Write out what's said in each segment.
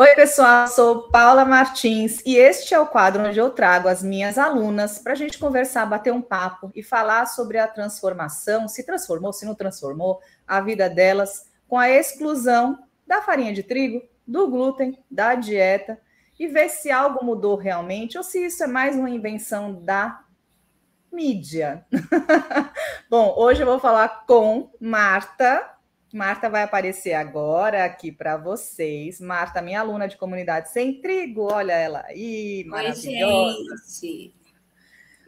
Oi, pessoal, sou Paula Martins e este é o quadro onde eu trago as minhas alunas para a gente conversar, bater um papo e falar sobre a transformação, se transformou, se não transformou, a vida delas com a exclusão da farinha de trigo, do glúten, da dieta e ver se algo mudou realmente ou se isso é mais uma invenção da mídia. Bom, hoje eu vou falar com Marta Marta vai aparecer agora aqui para vocês. Marta, minha aluna de comunidade sem trigo, olha ela aí, maravilhosa. Oi, gente.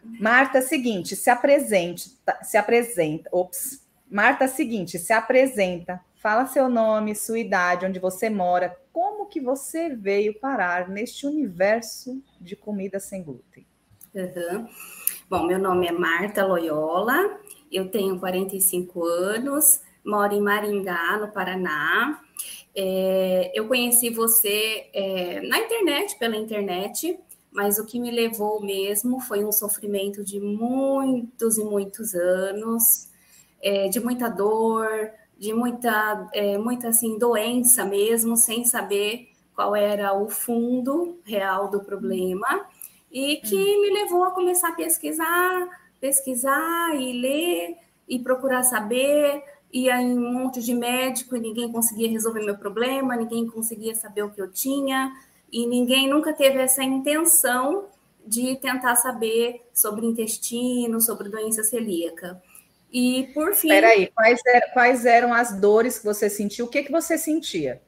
Marta, seguinte, se apresente, tá, se apresenta. Ops. Marta, seguinte, se apresenta, fala seu nome, sua idade, onde você mora, como que você veio parar neste universo de comida sem glúten. Uhum. Bom, meu nome é Marta Loyola, eu tenho 45 anos, moro em Maringá, no Paraná. É, eu conheci você é, na internet, pela internet, mas o que me levou mesmo foi um sofrimento de muitos e muitos anos, é, de muita dor, de muita, é, muita assim, doença mesmo, sem saber qual era o fundo real do problema, e que hum. me levou a começar a pesquisar, pesquisar e ler e procurar saber ia em um monte de médico e ninguém conseguia resolver meu problema, ninguém conseguia saber o que eu tinha, e ninguém nunca teve essa intenção de tentar saber sobre intestino, sobre doença celíaca. E por fim. Peraí, quais, eram, quais eram as dores que você sentiu? O que, que você sentia?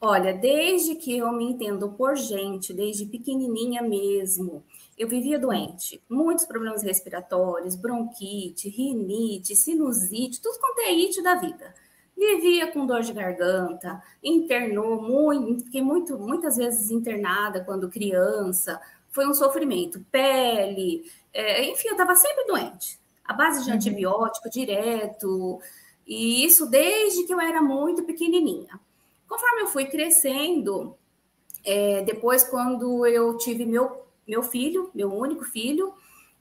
Olha, desde que eu me entendo por gente, desde pequenininha mesmo, eu vivia doente, muitos problemas respiratórios, bronquite, rinite, sinusite, tudo quanto é it da vida. Vivia com dor de garganta, internou muito, fiquei muito, muitas vezes internada quando criança, foi um sofrimento, pele, é, enfim, eu estava sempre doente, a base de uhum. antibiótico direto, e isso desde que eu era muito pequenininha. Conforme eu fui crescendo, é, depois quando eu tive meu meu filho, meu único filho,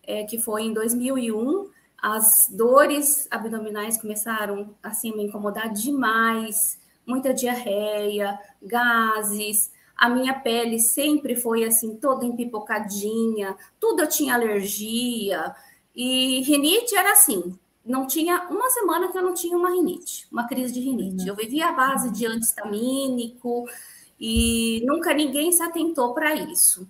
é, que foi em 2001. As dores abdominais começaram assim me incomodar demais, muita diarreia, gases. A minha pele sempre foi assim toda empipocadinha, tudo eu tinha alergia e rinite era assim. Não tinha uma semana que eu não tinha uma rinite, uma crise de rinite. Uhum. Eu vivia à base de antistamínico e nunca ninguém se atentou para isso.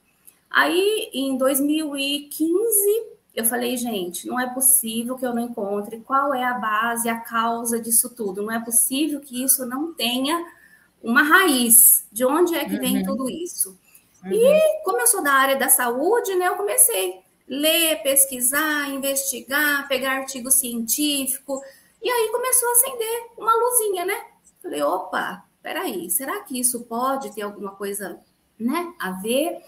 Aí, em 2015, eu falei, gente, não é possível que eu não encontre qual é a base, a causa disso tudo. Não é possível que isso não tenha uma raiz. De onde é que uhum. vem tudo isso? Uhum. E como eu sou da área da saúde, né, eu comecei a ler, pesquisar, investigar, pegar artigo científico. E aí começou a acender uma luzinha, né? Falei, opa, peraí, será que isso pode ter alguma coisa né, a ver?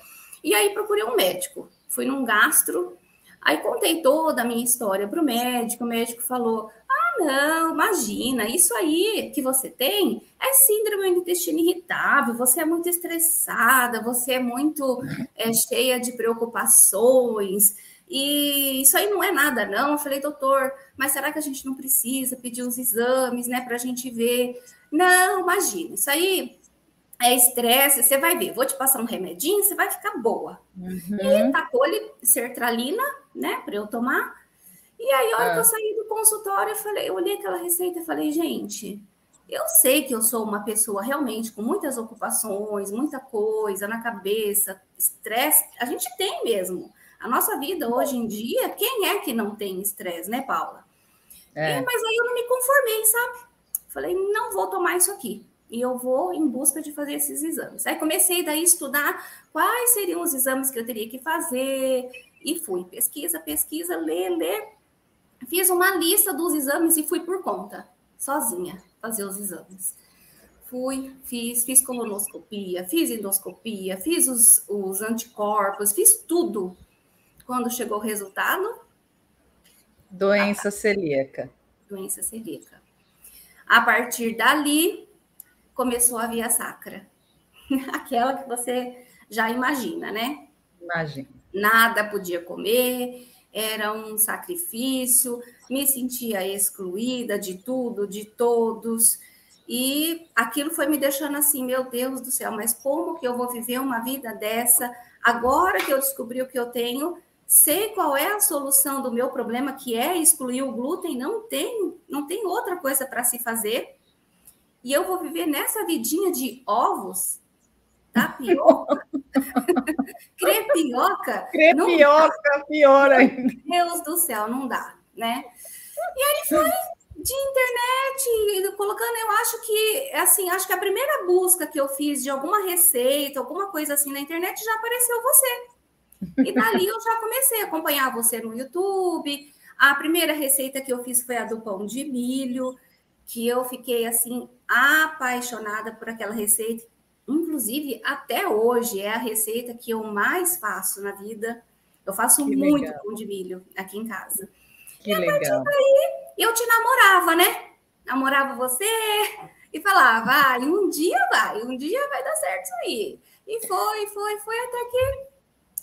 E aí procurei um médico. Fui num gastro, aí contei toda a minha história para o médico. O médico falou: Ah, não, imagina, isso aí que você tem é síndrome do intestino irritável. Você é muito estressada, você é muito é, cheia de preocupações. E isso aí não é nada, não. Eu falei, doutor, mas será que a gente não precisa pedir os exames, né, para a gente ver? Não, imagina, isso aí é estresse, você vai ver, vou te passar um remedinho, você vai ficar boa. Uhum. E tacou-lhe sertralina, né, para eu tomar. E aí, a hora é. que eu saí do consultório, eu falei, eu olhei aquela receita e falei, gente, eu sei que eu sou uma pessoa realmente com muitas ocupações, muita coisa na cabeça, estresse, a gente tem mesmo. A nossa vida hoje em dia, quem é que não tem estresse, né, Paula? É. E, mas aí eu não me conformei, sabe? Falei, não vou tomar isso aqui e eu vou em busca de fazer esses exames. Aí comecei daí a estudar quais seriam os exames que eu teria que fazer e fui pesquisa, pesquisa, ler, ler. Fiz uma lista dos exames e fui por conta, sozinha, fazer os exames. Fui, fiz, fiz colonoscopia, fiz endoscopia, fiz os, os anticorpos, fiz tudo. Quando chegou o resultado? Doença celíaca. Doença celíaca. A partir dali, começou a via sacra. Aquela que você já imagina, né? Imagina. Nada podia comer, era um sacrifício, me sentia excluída de tudo, de todos. E aquilo foi me deixando assim, meu Deus do céu, mas como que eu vou viver uma vida dessa? Agora que eu descobri o que eu tenho, sei qual é a solução do meu problema, que é excluir o glúten, não tem, não tem outra coisa para se fazer. E eu vou viver nessa vidinha de ovos, tapioca, crepioca. Crepioca, pior ainda. Deus do céu, não dá, né? E aí foi de internet, colocando, eu acho que, assim, acho que a primeira busca que eu fiz de alguma receita, alguma coisa assim na internet, já apareceu você. E dali eu já comecei a acompanhar você no YouTube. A primeira receita que eu fiz foi a do pão de milho, que eu fiquei, assim, apaixonada por aquela receita. Inclusive, até hoje, é a receita que eu mais faço na vida. Eu faço que muito legal. pão de milho aqui em casa. Que e a legal. partir daí, eu te namorava, né? Namorava você e falava, vai, ah, um dia vai, um dia vai dar certo isso aí. E foi, foi, foi até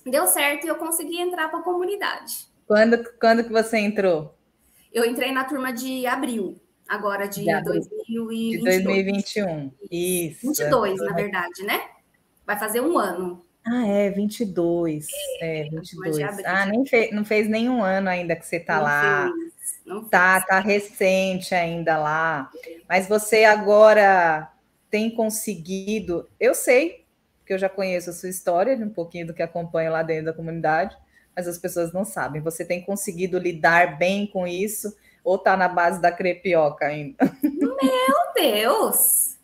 que deu certo e eu consegui entrar para a comunidade. Quando, quando que você entrou? Eu entrei na turma de abril, agora de, de 2021. De 2021. Isso. 22, na verdade, né? Vai fazer um ano. Ah, é, 22. É, é 22. Ah, nem fez, não fez nenhum ano ainda que você está lá. Fez. Não tá, tá recente ainda lá. Mas você agora tem conseguido. Eu sei que eu já conheço a sua história, de um pouquinho do que acompanha lá dentro da comunidade, mas as pessoas não sabem. Você tem conseguido lidar bem com isso ou tá na base da crepioca ainda? Meu Deus!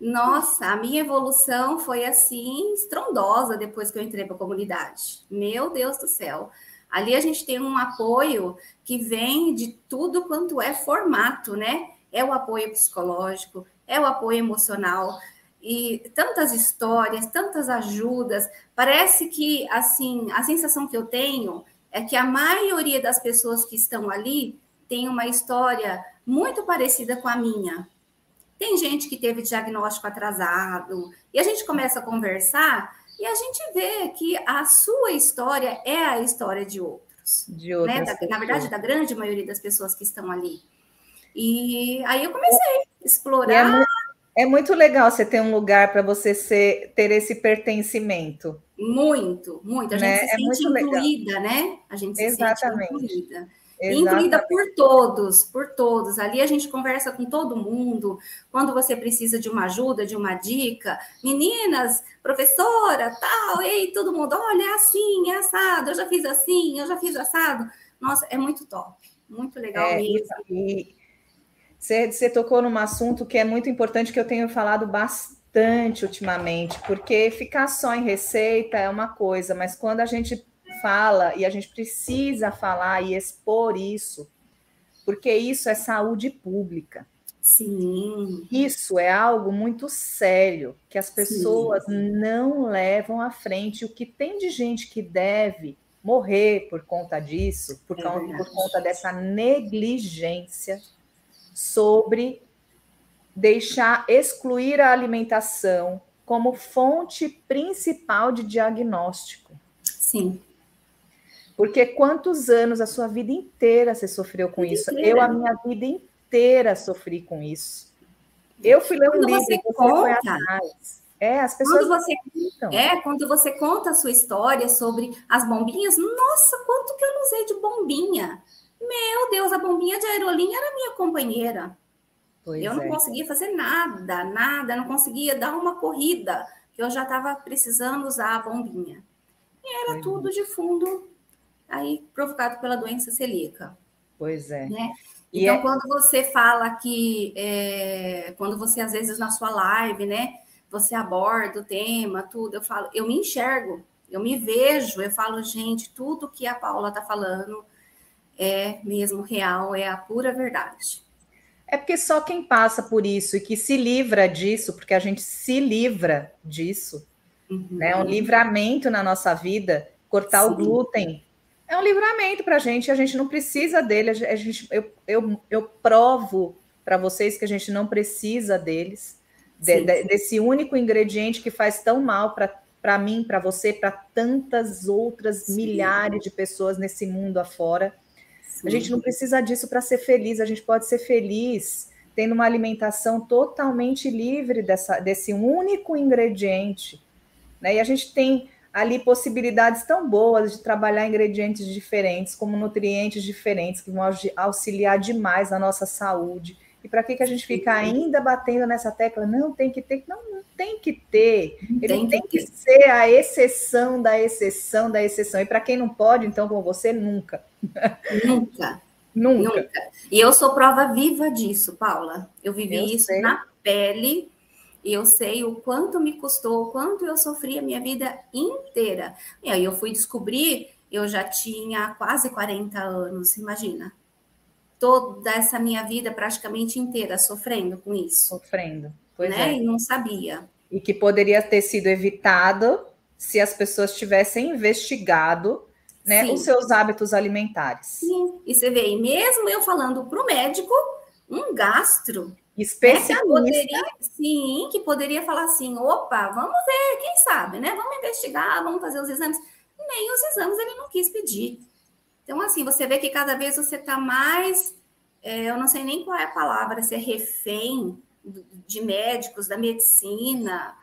Nossa, a minha evolução foi assim estrondosa depois que eu entrei para a comunidade. Meu Deus do céu. Ali a gente tem um apoio que vem de tudo quanto é formato, né? É o apoio psicológico, é o apoio emocional e tantas histórias, tantas ajudas. Parece que assim, a sensação que eu tenho é que a maioria das pessoas que estão ali tem uma história muito parecida com a minha. Tem gente que teve diagnóstico atrasado, e a gente começa a conversar e a gente vê que a sua história é a história de outros. De outros. Né? na verdade, da grande maioria das pessoas que estão ali. E aí eu comecei a explorar. É muito, é muito, legal você ter um lugar para você ser, ter esse pertencimento. Muito, muito. A gente né? se é sente incluída, legal. né? A gente se Exatamente. sente incluída. Incluída por todos, por todos. Ali a gente conversa com todo mundo. Quando você precisa de uma ajuda, de uma dica, meninas, professora, tal, ei, todo mundo, olha, é assim, é assado, eu já fiz assim, eu já fiz assado. Nossa, é muito top, muito legal é, mesmo. E você, você tocou num assunto que é muito importante, que eu tenho falado bastante ultimamente, porque ficar só em receita é uma coisa, mas quando a gente fala e a gente precisa falar e expor isso, porque isso é saúde pública. Sim. Isso é algo muito sério que as pessoas Sim. não levam à frente. O que tem de gente que deve morrer por conta disso, por, é causa, por conta dessa negligência sobre deixar excluir a alimentação como fonte principal de diagnóstico. Sim. Porque quantos anos a sua vida inteira você sofreu com isso? Eu, a minha vida inteira, sofri com isso. Eu fui ler um quando livro, você, você conta. É, as pessoas. Quando você, é, quando você conta a sua história sobre as bombinhas, nossa, quanto que eu não usei de bombinha. Meu Deus, a bombinha de aerolinha era minha companheira. Pois eu não é. conseguia fazer nada, nada, não conseguia dar uma corrida, que eu já estava precisando usar a bombinha. E era pois tudo é. de fundo aí provocado pela doença celíaca. Pois é. Né? Então, é... quando você fala que, é, quando você, às vezes, na sua live, né, você aborda o tema, tudo, eu falo, eu me enxergo, eu me vejo, eu falo, gente, tudo que a Paula está falando é mesmo real, é a pura verdade. É porque só quem passa por isso e que se livra disso, porque a gente se livra disso, uhum. né? Um livramento na nossa vida, cortar Sim. o glúten é um livramento para a gente, a gente não precisa dele, a gente, eu, eu, eu provo para vocês que a gente não precisa deles, de, de, desse único ingrediente que faz tão mal para mim, para você, para tantas outras sim. milhares de pessoas nesse mundo afora. Sim. A gente não precisa disso para ser feliz, a gente pode ser feliz tendo uma alimentação totalmente livre dessa, desse único ingrediente. Né? E a gente tem ali possibilidades tão boas de trabalhar ingredientes diferentes, como nutrientes diferentes, que vão auxiliar demais na nossa saúde. E para que, que a gente fica ainda batendo nessa tecla? Não, tem que ter. Não, não tem que ter. Ele tem, tem que, que ser a exceção da exceção da exceção. E para quem não pode, então, com você, nunca. Nunca. nunca. Nunca. E eu sou prova viva disso, Paula. Eu vivi eu isso sei. na pele e eu sei o quanto me custou, o quanto eu sofri a minha vida inteira. E aí eu fui descobrir, eu já tinha quase 40 anos, imagina. Toda essa minha vida praticamente inteira sofrendo com isso. Sofrendo, pois né? é. E não sabia. E que poderia ter sido evitado se as pessoas tivessem investigado né, os seus hábitos alimentares. Sim, e você vê, e mesmo eu falando para o médico, um gastro Especialista. É que poderia, sim, que poderia falar assim: opa, vamos ver, quem sabe, né? Vamos investigar, vamos fazer os exames. Nem os exames ele não quis pedir. Então, assim, você vê que cada vez você está mais, é, eu não sei nem qual é a palavra, se é refém de médicos, da medicina.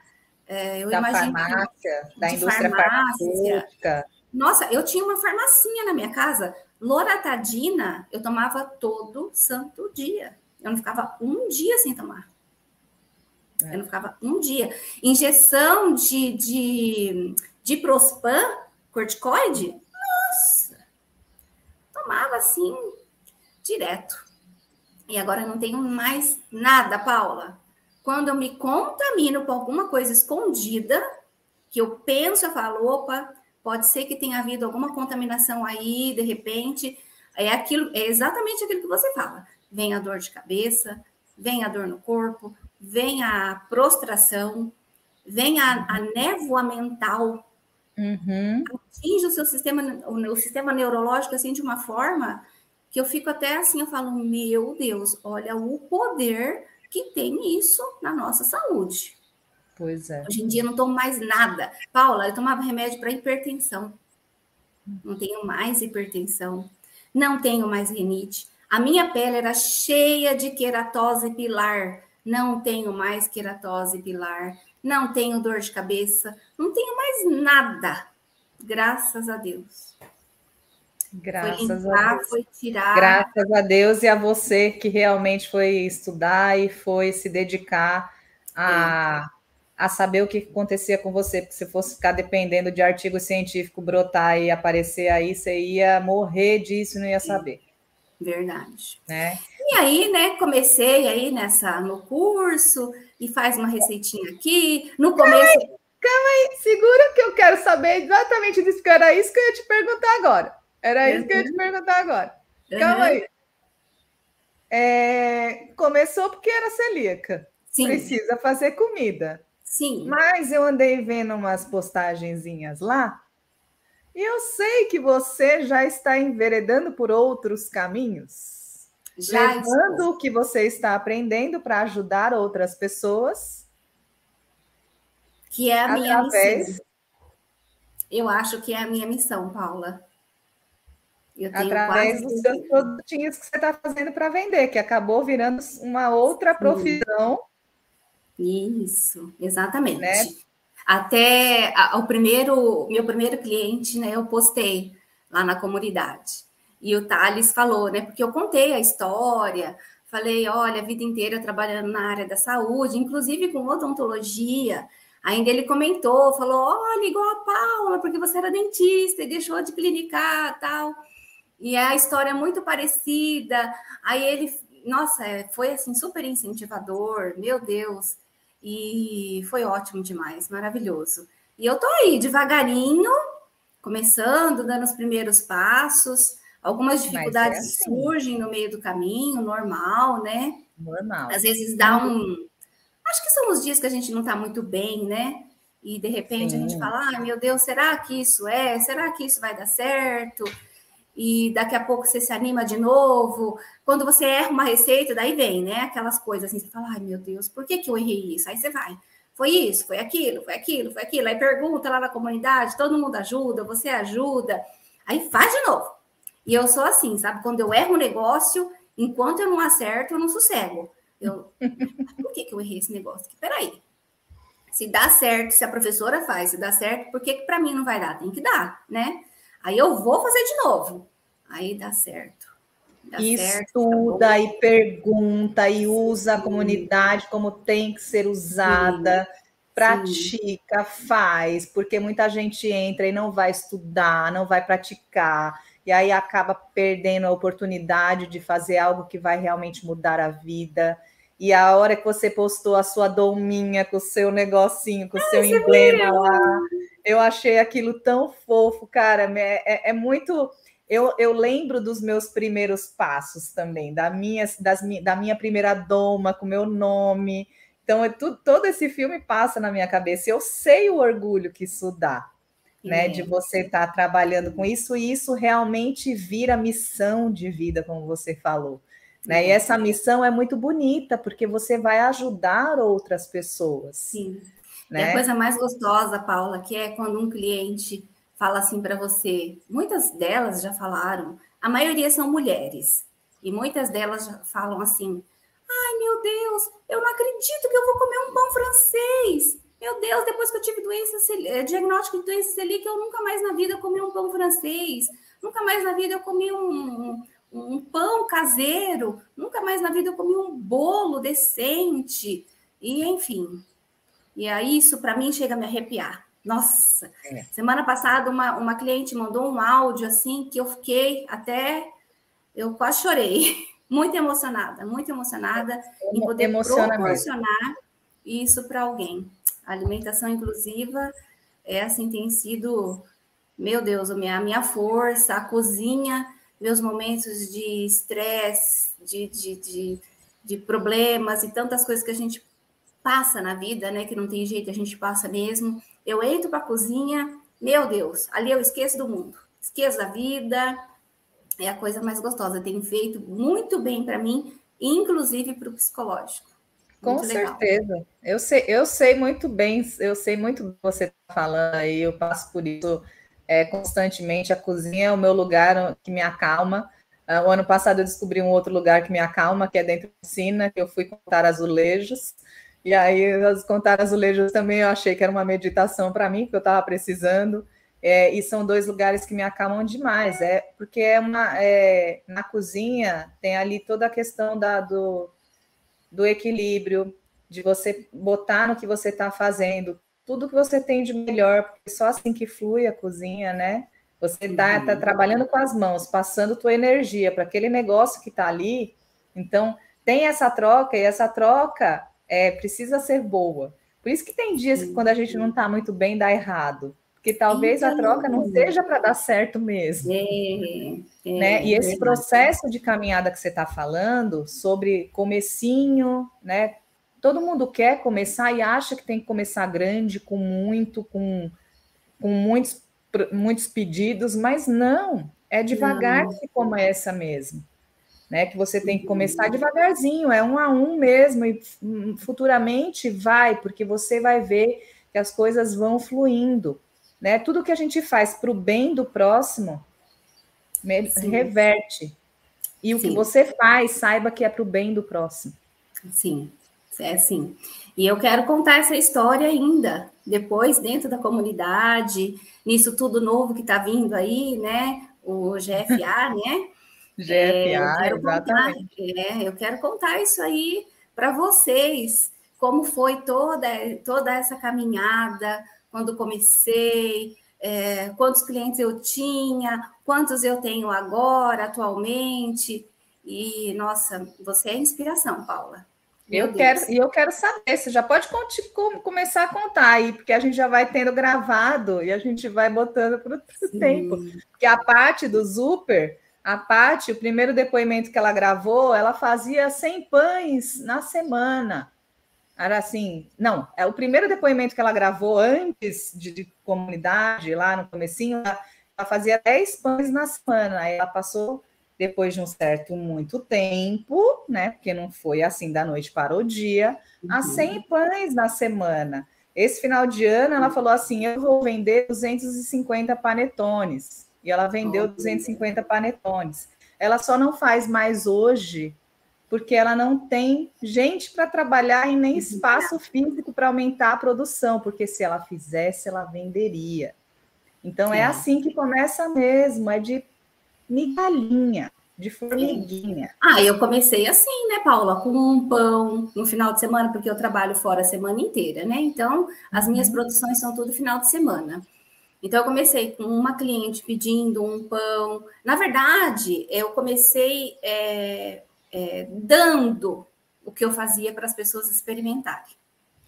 É, eu da imagino farmácia, da indústria farmacêutica. Nossa, eu tinha uma farmacinha na minha casa. Loratadina, eu tomava todo santo dia. Eu não ficava um dia sem tomar. É. Eu não ficava um dia. Injeção de, de, de Prospan, corticoide, nossa! Tomava assim, direto. E agora não tenho mais nada, Paula. Quando eu me contamino com alguma coisa escondida, que eu penso, eu falo, opa, pode ser que tenha havido alguma contaminação aí, de repente, é aquilo, é exatamente aquilo que você fala vem a dor de cabeça, vem a dor no corpo, vem a prostração, vem a, a névoa mental, uhum. atinge o seu sistema, o, o sistema neurológico assim de uma forma que eu fico até assim, eu falo, meu Deus, olha o poder que tem isso na nossa saúde. Pois é. Hoje em dia não tomo mais nada. Paula, eu tomava remédio para hipertensão. Não tenho mais hipertensão. Não tenho mais rinite. A minha pele era cheia de queratose pilar. Não tenho mais queratose pilar. Não tenho dor de cabeça. Não tenho mais nada. Graças a Deus. Graças foi limpar, a Deus. Foi tirar. Graças a Deus e a você que realmente foi estudar e foi se dedicar a, a saber o que acontecia com você, porque se fosse ficar dependendo de artigo científico brotar e aparecer aí, você ia morrer disso e não ia saber. Verdade. Né? E aí, né, comecei aí nessa no curso e faz uma receitinha aqui. No começo. Calma aí, calma aí, segura que eu quero saber exatamente disso, que era isso que eu ia te perguntar agora. Era isso uhum. que eu ia te uhum. perguntar agora. Calma uhum. aí. É, começou porque era celíaca. Sim. Precisa fazer comida. Sim. Mas eu andei vendo umas postagenzinhas lá e eu sei que você já está enveredando por outros caminhos, já levando estou. o que você está aprendendo para ajudar outras pessoas. Que é a minha missão. Eu acho que é a minha missão, Paula. através dos seus produtinhos que você está fazendo para vender, que acabou virando uma outra profissão. Isso, exatamente. Né? Até o primeiro, meu primeiro cliente, né, eu postei lá na comunidade. E o Thales falou, né, porque eu contei a história, falei, olha, a vida inteira trabalhando na área da saúde, inclusive com odontologia. Ainda ele comentou, falou, olha, igual a Paula, porque você era dentista e deixou de clinicar, tal. E a história é muito parecida. Aí ele, nossa, é, foi assim super incentivador, meu Deus. E foi ótimo demais, maravilhoso. E eu tô aí devagarinho, começando, dando os primeiros passos. Algumas dificuldades é assim. surgem no meio do caminho, normal, né? Normal. Às vezes dá um. Acho que são os dias que a gente não está muito bem, né? E de repente Sim. a gente fala: ai meu Deus, será que isso é? Será que isso vai dar certo? E daqui a pouco você se anima de novo. Quando você erra uma receita, daí vem, né? Aquelas coisas assim, você fala, ai meu Deus, por que, que eu errei isso? Aí você vai, foi isso, foi aquilo, foi aquilo, foi aquilo. Aí pergunta lá na comunidade, todo mundo ajuda, você ajuda. Aí faz de novo. E eu sou assim, sabe? Quando eu erro um negócio, enquanto eu não acerto, eu não sossego. eu, por que, que eu errei esse negócio? Peraí. Se dá certo, se a professora faz, se dá certo, por que, que para mim não vai dar? Tem que dar, né? Aí eu vou fazer de novo. Aí dá certo. Dá Estuda certo, e pergunta e usa Sim. a comunidade como tem que ser usada. Sim pratica, faz, porque muita gente entra e não vai estudar, não vai praticar, e aí acaba perdendo a oportunidade de fazer algo que vai realmente mudar a vida. E a hora que você postou a sua dominha com o seu negocinho, com o seu emblema lá, eu achei aquilo tão fofo, cara. É, é, é, muito. Eu, eu lembro dos meus primeiros passos também, da minha, das, da minha primeira doma com meu nome. Então, é tudo, todo esse filme passa na minha cabeça. Eu sei o orgulho que isso dá, né? De você estar tá trabalhando com isso, e isso realmente vira missão de vida, como você falou. Né? E essa missão é muito bonita, porque você vai ajudar outras pessoas. Sim. Né? E a coisa mais gostosa, Paula, que é quando um cliente fala assim para você, muitas delas já falaram, a maioria são mulheres, e muitas delas falam assim: Ai, meu Deus, eu não acredito que eu vou comer um pão francês. Meu Deus, depois que eu tive doença, eh, diagnóstico de doença celíaca, eu nunca mais na vida comi um pão francês. Nunca mais na vida eu comi um, um pão caseiro. Nunca mais na vida eu comi um bolo decente. E, enfim. E aí, isso para mim chega a me arrepiar. Nossa, é. semana passada uma, uma cliente mandou um áudio assim que eu fiquei até. Eu quase chorei. muito emocionada, muito emocionada em poder proporcionar isso para alguém. A alimentação inclusiva é assim tem sido, meu Deus, a minha, a minha força, a cozinha, meus momentos de estresse, de, de, de, de problemas e tantas coisas que a gente passa na vida, né? Que não tem jeito, a gente passa mesmo. Eu entro para a cozinha, meu Deus, ali eu esqueço do mundo, esqueço da vida, é a coisa mais gostosa. Tem feito muito bem para mim, inclusive para o psicológico. Com certeza. Eu sei, eu sei muito bem, eu sei muito do que você está falando aí, eu passo por isso é, constantemente. A cozinha é o meu lugar que me acalma. Uh, o ano passado eu descobri um outro lugar que me acalma, que é dentro da piscina, que eu fui contar azulejos. E aí, contar azulejos também eu achei que era uma meditação para mim, porque eu estava precisando. É, e são dois lugares que me acalmam demais, é porque é uma é, na cozinha tem ali toda a questão da, do, do equilíbrio, de você botar no que você está fazendo, tudo que você tem de melhor, porque só assim que flui a cozinha, né? Você está tá trabalhando com as mãos, passando tua energia para aquele negócio que está ali. Então, tem essa troca, e essa troca é, precisa ser boa. Por isso que tem dias que quando a gente não está muito bem, dá errado que talvez então, a troca não seja para dar certo mesmo. É, é, né? E esse processo de caminhada que você está falando sobre comecinho, né? Todo mundo quer começar e acha que tem que começar grande, com muito, com, com muitos, muitos pedidos, mas não, é devagar não. que começa mesmo. Né, que você tem que começar devagarzinho, é um a um mesmo, e futuramente vai, porque você vai ver que as coisas vão fluindo né? Tudo que a gente faz para o bem do próximo Sim. reverte. E o Sim. que você faz, saiba que é para o bem do próximo. Sim, é sim. E eu quero contar essa história ainda, depois, dentro da comunidade, nisso tudo novo que está vindo aí, né? O GFA, né? GFA, é, exatamente. Contar, é, eu quero contar isso aí para vocês, como foi toda, toda essa caminhada, quando comecei, é, quantos clientes eu tinha, quantos eu tenho agora, atualmente. E, nossa, você é inspiração, Paula. Eu quero, e eu quero saber, você já pode começar a contar aí, porque a gente já vai tendo gravado e a gente vai botando para o tempo. Porque a parte do Super, a parte, o primeiro depoimento que ela gravou, ela fazia 100 pães na semana. Era assim, não, é o primeiro depoimento que ela gravou antes de, de comunidade, lá no comecinho, ela, ela, fazia 10 pães na semana, aí ela passou, depois de um certo muito tempo, né, porque não foi assim da noite para o dia, uhum. a 100 pães na semana. Esse final de ano, ela falou assim, eu vou vender 250 panetones, e ela vendeu oh, 250 panetones. Ela só não faz mais hoje porque ela não tem gente para trabalhar e nem espaço físico para aumentar a produção, porque se ela fizesse, ela venderia. Então é assim que começa mesmo, é de migalhinha, de formiguinha. Ah, eu comecei assim, né, Paula, com um pão no final de semana, porque eu trabalho fora a semana inteira, né? Então, as minhas uhum. produções são tudo final de semana. Então, eu comecei com uma cliente pedindo um pão. Na verdade, eu comecei é, é, dando o que eu fazia para as pessoas experimentarem.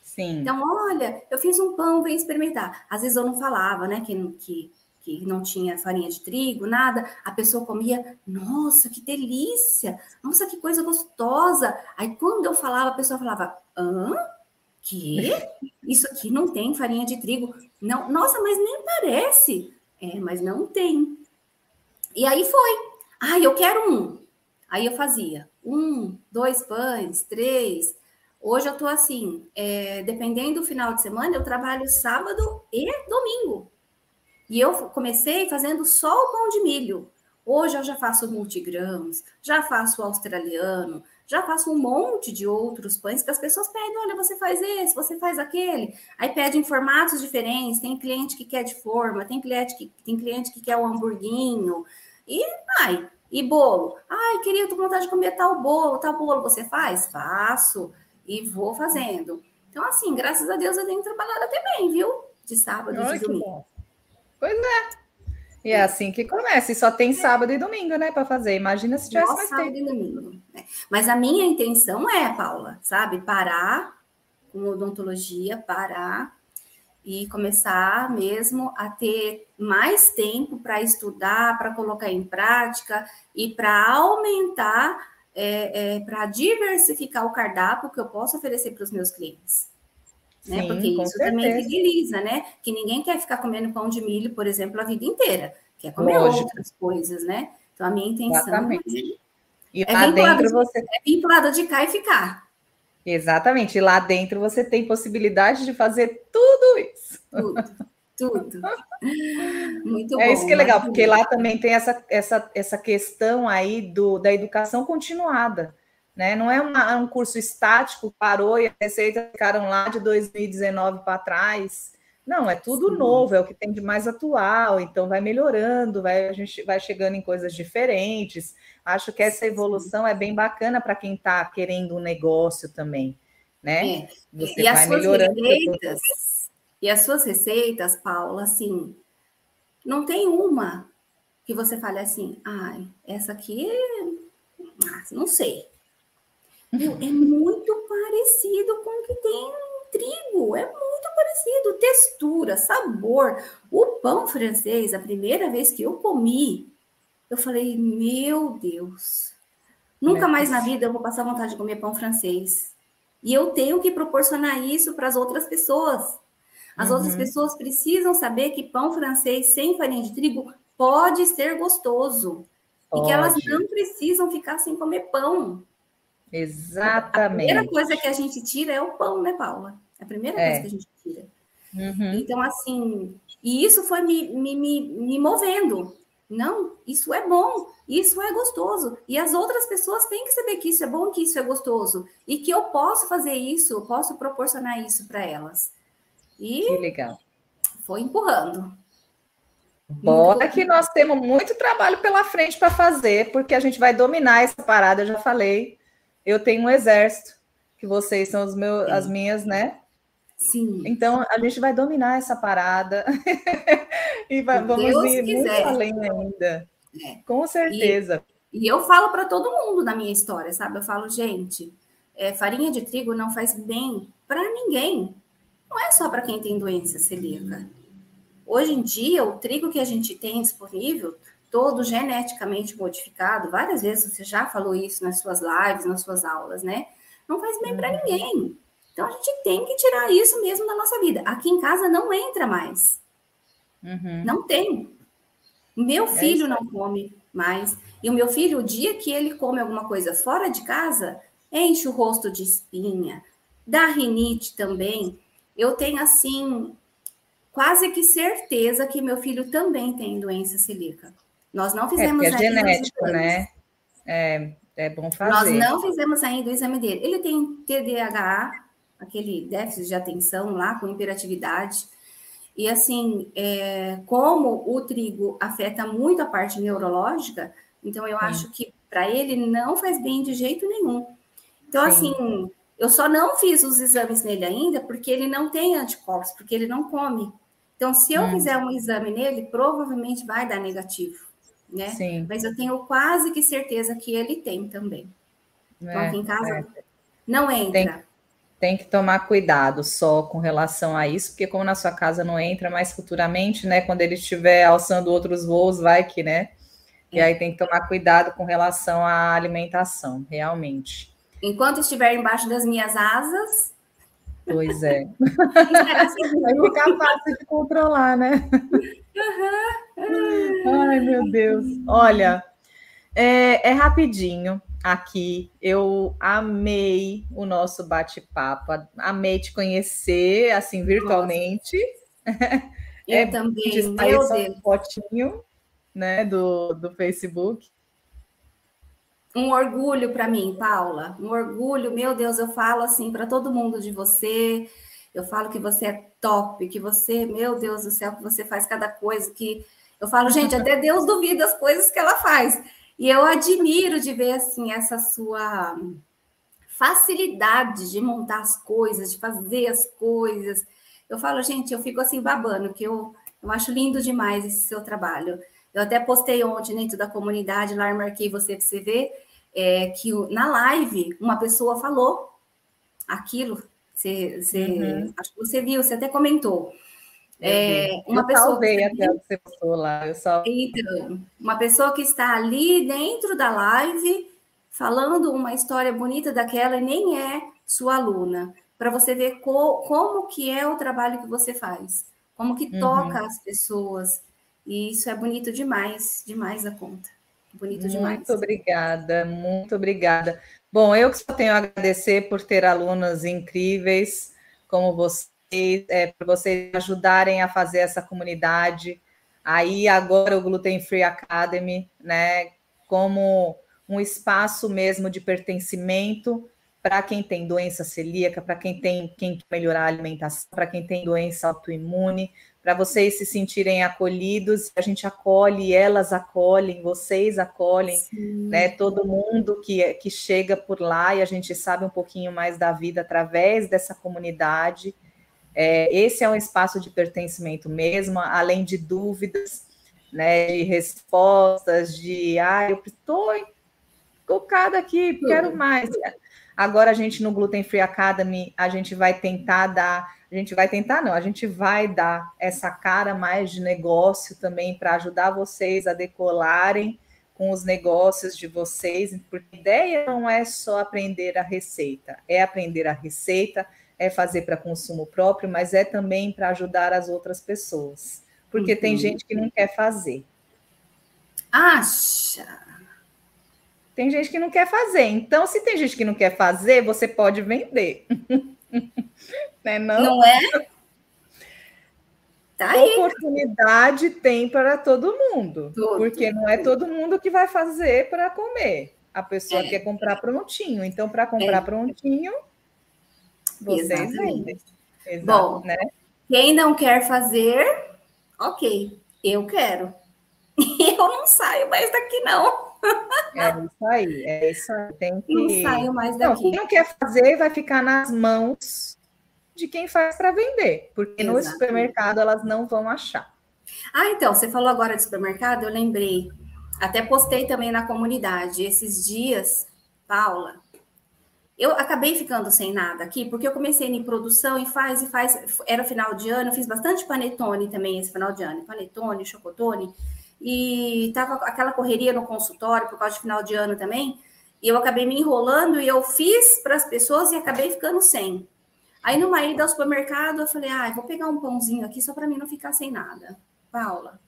Sim. Então, olha, eu fiz um pão, vem experimentar. Às vezes eu não falava, né, que, que, que não tinha farinha de trigo, nada. A pessoa comia, nossa, que delícia! Nossa, que coisa gostosa! Aí, quando eu falava, a pessoa falava, hã? Que? Isso aqui não tem farinha de trigo. Não, nossa, mas nem parece. É, mas não tem. E aí foi. Ah, eu quero um. Aí eu fazia um, dois pães, três. Hoje eu estou assim, é, dependendo do final de semana, eu trabalho sábado e domingo. E eu comecei fazendo só o pão de milho. Hoje eu já faço multigrãos, já faço australiano, já faço um monte de outros pães que as pessoas pedem, olha, você faz esse, você faz aquele. Aí pedem formatos diferentes, tem cliente que quer de forma, tem cliente que, tem cliente que quer o um hamburguinho. E vai. E bolo? Ai, queria, tô com vontade de comer tal bolo, tal bolo. Você faz? Faço. E vou fazendo. Então, assim, graças a Deus eu tenho trabalhado até bem, viu? De sábado e de domingo. Pois é. E é assim que começa. E só tem sábado e domingo, né, para fazer. Imagina se tivesse mais sábado tempo. e domingo. É. Mas a minha intenção é, Paula, sabe, parar com odontologia, parar e começar mesmo a ter mais tempo para estudar, para colocar em prática e para aumentar, é, é, para diversificar o cardápio que eu posso oferecer para os meus clientes. Né? Sim, Porque isso certeza. também fideliza, né? Que ninguém quer ficar comendo pão de milho, por exemplo, a vida inteira. Quer comer Lógico. outras coisas, né? Então, a minha intenção Exatamente. é, e é lá dentro você... é vir para lado de cá e ficar. Exatamente. E lá dentro você tem possibilidade de fazer tudo isso. Tudo, tudo. Muito é bom. É isso que é legal, porque lá também tem essa, essa, essa questão aí do, da educação continuada. Né? Não é uma, um curso estático, parou e as receitas ficaram lá de 2019 para trás. Não, é tudo Sim. novo, é o que tem de mais atual, então vai melhorando, vai, a gente vai chegando em coisas diferentes. Acho que essa evolução Sim. é bem bacana para quem está querendo um negócio também, né? É. Você e vai melhorando. Receitas, e as suas receitas, Paula, assim, não tem uma que você fale assim, ai, essa aqui, ah, não sei. Meu, é muito parecido com o que tem trigo, é muito parecido, textura, sabor. O pão francês, a primeira vez que eu comi, eu falei, meu Deus, nunca mais na vida eu vou passar vontade de comer pão francês. E eu tenho que proporcionar isso para as outras pessoas. As uhum. outras pessoas precisam saber que pão francês sem farinha de trigo pode ser gostoso. Pode. E que elas não precisam ficar sem comer pão. Exatamente. A primeira coisa que a gente tira é o pão, né, Paula? É a primeira é. coisa que a gente tira. Uhum. Então, assim, e isso foi me, me, me, me movendo. Não, isso é bom, isso é gostoso. E as outras pessoas têm que saber que isso é bom, que isso é gostoso. E que eu posso fazer isso, eu posso proporcionar isso para elas. E que legal. Foi empurrando. Bora que nós temos muito trabalho pela frente para fazer, porque a gente vai dominar essa parada, eu já falei. Eu tenho um exército, que vocês são os meus, as minhas, né? Sim. Então a gente vai dominar essa parada e vai, vamos Deus ir quiser. muito além ainda. É. Com certeza. E, e eu falo para todo mundo na minha história, sabe? Eu falo, gente, é, farinha de trigo não faz bem para ninguém. Não é só para quem tem doença celíaca. Hoje em dia, o trigo que a gente tem disponível todo geneticamente modificado, várias vezes você já falou isso nas suas lives, nas suas aulas, né? Não faz bem para uhum. ninguém. Então a gente tem que tirar isso mesmo da nossa vida. Aqui em casa não entra mais. Uhum. Não tem. Meu é filho é não come mais. E o meu filho, o dia que ele come alguma coisa fora de casa, enche o rosto de espinha, dá rinite também. Eu tenho assim quase que certeza que meu filho também tem doença celíaca. Nós não fizemos é, é genético, né? É, É bom fazer. Nós não fizemos ainda o exame dele. Ele tem TDAH, aquele déficit de atenção lá, com hiperatividade. E assim, é, como o trigo afeta muito a parte neurológica, então eu Sim. acho que para ele não faz bem de jeito nenhum. Então, Sim. assim, eu só não fiz os exames nele ainda porque ele não tem anticorpos, porque ele não come. Então, se eu hum. fizer um exame nele, provavelmente vai dar negativo, né? Sim. Mas eu tenho quase que certeza que ele tem também. Então, aqui em é, casa é. não entra. Tem, tem, que tomar cuidado só com relação a isso, porque como na sua casa não entra, mais futuramente, né? Quando ele estiver alçando outros voos, vai que, né? E é. aí tem que tomar cuidado com relação à alimentação, realmente. Enquanto estiver embaixo das minhas asas, Pois é. Vai ficar fácil de controlar, né? Ai, meu Deus. Olha, é, é rapidinho aqui. Eu amei o nosso bate-papo, amei te conhecer, assim, virtualmente. Eu é, também, meu Deus. Um fotinho, né, do, do Facebook um orgulho para mim, Paula, um orgulho, meu Deus, eu falo assim para todo mundo de você. Eu falo que você é top, que você, meu Deus do céu, que você faz cada coisa que eu falo, gente, até Deus duvida as coisas que ela faz. E eu admiro de ver assim essa sua facilidade de montar as coisas, de fazer as coisas. Eu falo, gente, eu fico assim babando, que eu, eu acho lindo demais esse seu trabalho. Eu até postei ontem dentro da comunidade, lá marquei você para você ver, é, que na live uma pessoa falou aquilo. Você, você uhum. acho que você viu, você até comentou. É, uma eu pessoa que até o que você lá. Eu só... Então, uma pessoa que está ali dentro da live falando uma história bonita daquela e nem é sua aluna, para você ver co como que é o trabalho que você faz, como que uhum. toca as pessoas. E isso é bonito demais, demais a conta. Bonito muito demais. Muito obrigada, muito obrigada. Bom, eu que só tenho a agradecer por ter alunos incríveis como vocês, é, por vocês ajudarem a fazer essa comunidade. Aí agora o Gluten Free Academy, né, como um espaço mesmo de pertencimento para quem tem doença celíaca, para quem tem quem melhorar a alimentação, para quem tem doença autoimune, para vocês se sentirem acolhidos, a gente acolhe, elas acolhem, vocês acolhem, Sim. né? Todo mundo que, que chega por lá e a gente sabe um pouquinho mais da vida através dessa comunidade. É, esse é um espaço de pertencimento mesmo, além de dúvidas, né? De respostas, de ah, eu estou colocada aqui, quero mais. Agora a gente no Gluten Free Academy, a gente vai tentar dar a gente vai tentar, não, a gente vai dar essa cara mais de negócio também para ajudar vocês a decolarem com os negócios de vocês, porque a ideia não é só aprender a receita, é aprender a receita, é fazer para consumo próprio, mas é também para ajudar as outras pessoas, porque uhum. tem gente que não quer fazer. Acha? Tem gente que não quer fazer. Então, se tem gente que não quer fazer, você pode vender. né? Não, não é? Tá Oportunidade tem para todo mundo, porque não é todo mundo que vai fazer para comer. A pessoa é. quer comprar prontinho, então para comprar é. prontinho, vocês vendem. Bom, né? quem não quer fazer, ok, eu quero. Eu não saio mais daqui, não. É isso aí, é isso aí. Tem que... Não saio mais daqui. Não, quem não quer fazer vai ficar nas mãos de quem faz para vender, porque Exatamente. no supermercado elas não vão achar. Ah, então, você falou agora de supermercado, eu lembrei, até postei também na comunidade esses dias, Paula. Eu acabei ficando sem nada aqui, porque eu comecei em produção e faz e faz. Era final de ano, fiz bastante panetone também esse final de ano, panetone, chocotone, e tava aquela correria no consultório por causa de final de ano também. E eu acabei me enrolando e eu fiz para as pessoas e acabei ficando sem. Aí numa ida ao supermercado, eu falei, ah, vou pegar um pãozinho aqui só para mim não ficar sem nada. Paula,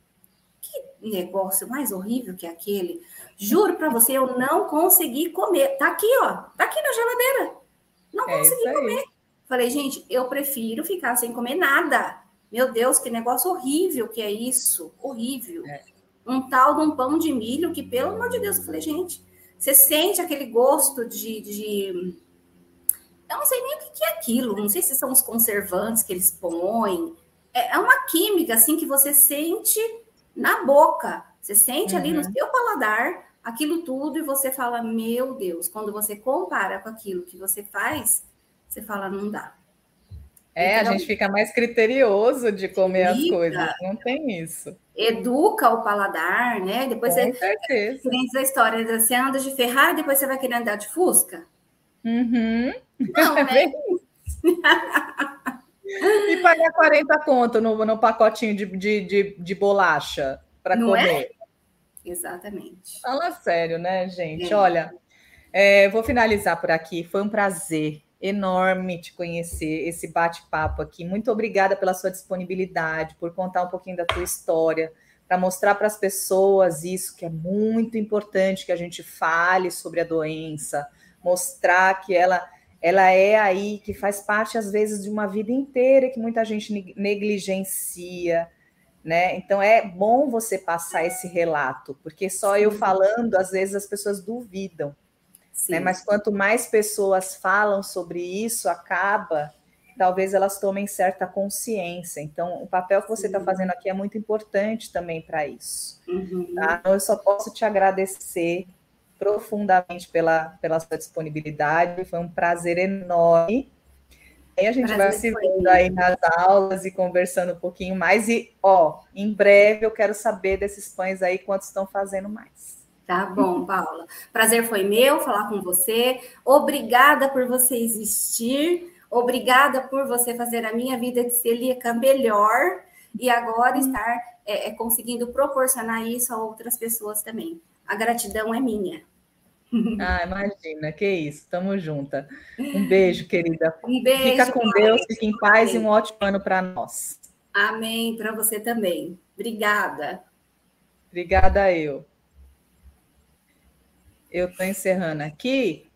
que negócio mais horrível que é aquele. Juro para você, eu não consegui comer. Tá aqui, ó, tá aqui na geladeira. Não é consegui comer. Falei, gente, eu prefiro ficar sem comer nada. Meu Deus, que negócio horrível que é isso. Horrível. É. Um tal de um pão de milho que, pelo amor de Deus, eu falei, gente, Você sente aquele gosto de, de. Eu não sei nem o que é aquilo, não sei se são os conservantes que eles põem. É, é uma química, assim, que você sente na boca. Você sente uhum. ali no uhum. seu paladar aquilo tudo e você fala, meu Deus, quando você compara com aquilo que você faz, você fala, não dá. É, então, a gente fica mais criterioso de comer as coisas, não tem isso. Educa o paladar, né? Depois Com você, certeza. a história, você anda de Ferrari, depois você vai querer andar de Fusca? Uhum. Não, né? e pagar 40 conto no, no pacotinho de, de, de, de bolacha para é? comer. É? Exatamente. Fala sério, né, gente? É. Olha, é, vou finalizar por aqui. Foi um prazer enorme te conhecer, esse bate-papo aqui. Muito obrigada pela sua disponibilidade, por contar um pouquinho da tua história, para mostrar para as pessoas isso que é muito importante que a gente fale sobre a doença, mostrar que ela ela é aí que faz parte às vezes de uma vida inteira que muita gente negligencia, né? Então é bom você passar esse relato, porque só Sim. eu falando, às vezes as pessoas duvidam. Né? Mas quanto mais pessoas falam sobre isso, acaba talvez elas tomem certa consciência. Então, o papel que você está fazendo aqui é muito importante também para isso. Uhum. Tá? Então, eu só posso te agradecer profundamente pela, pela sua disponibilidade. Foi um prazer enorme. E a gente vai se vendo aí nas aulas e conversando um pouquinho mais. E, ó, em breve eu quero saber desses pães aí, quantos estão fazendo mais. Tá bom, Paula. Prazer foi meu falar com você. Obrigada por você existir. Obrigada por você fazer a minha vida de celíaca melhor e agora uhum. estar é, é, conseguindo proporcionar isso a outras pessoas também. A gratidão é minha. Ah, imagina, que isso, tamo junta. Um beijo, querida. Um beijo. Fica com Deus, fique em paz e um ótimo ano para nós. Amém, para você também. Obrigada. Obrigada eu eu estou encerrando aqui